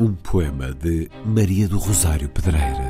Um poema de Maria do Rosário Pedreira.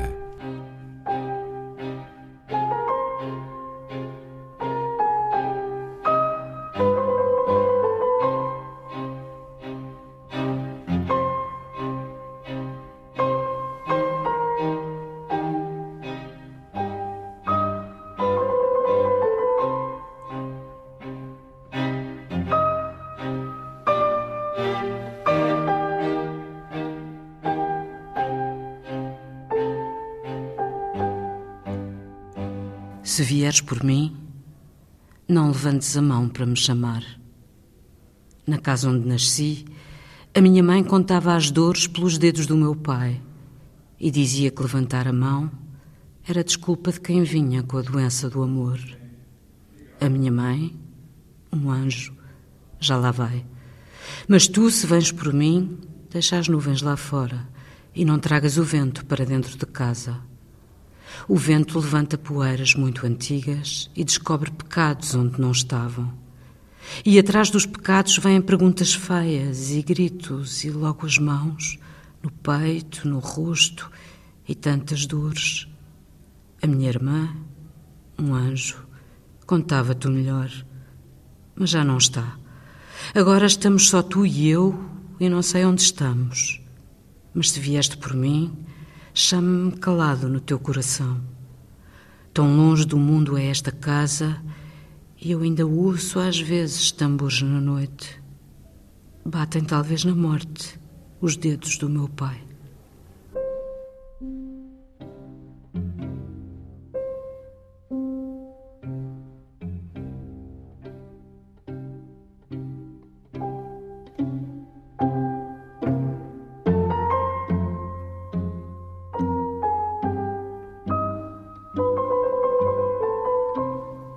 Se vieres por mim, não levantes a mão para me chamar. Na casa onde nasci, a minha mãe contava as dores pelos dedos do meu pai e dizia que levantar a mão era desculpa de quem vinha com a doença do amor. A minha mãe, um anjo, já lá vai. Mas tu, se vens por mim, deixa as nuvens lá fora e não tragas o vento para dentro de casa. O vento levanta poeiras muito antigas e descobre pecados onde não estavam. E atrás dos pecados vêm perguntas feias e gritos, e logo as mãos, no peito, no rosto, e tantas dores. A minha irmã, um anjo, contava-te o melhor, mas já não está. Agora estamos só tu e eu, e não sei onde estamos. Mas se vieste por mim, chame-me calado no teu coração. Tão longe do mundo é esta casa e eu ainda ouço às vezes tambores na noite. Batem talvez na morte os dedos do meu pai.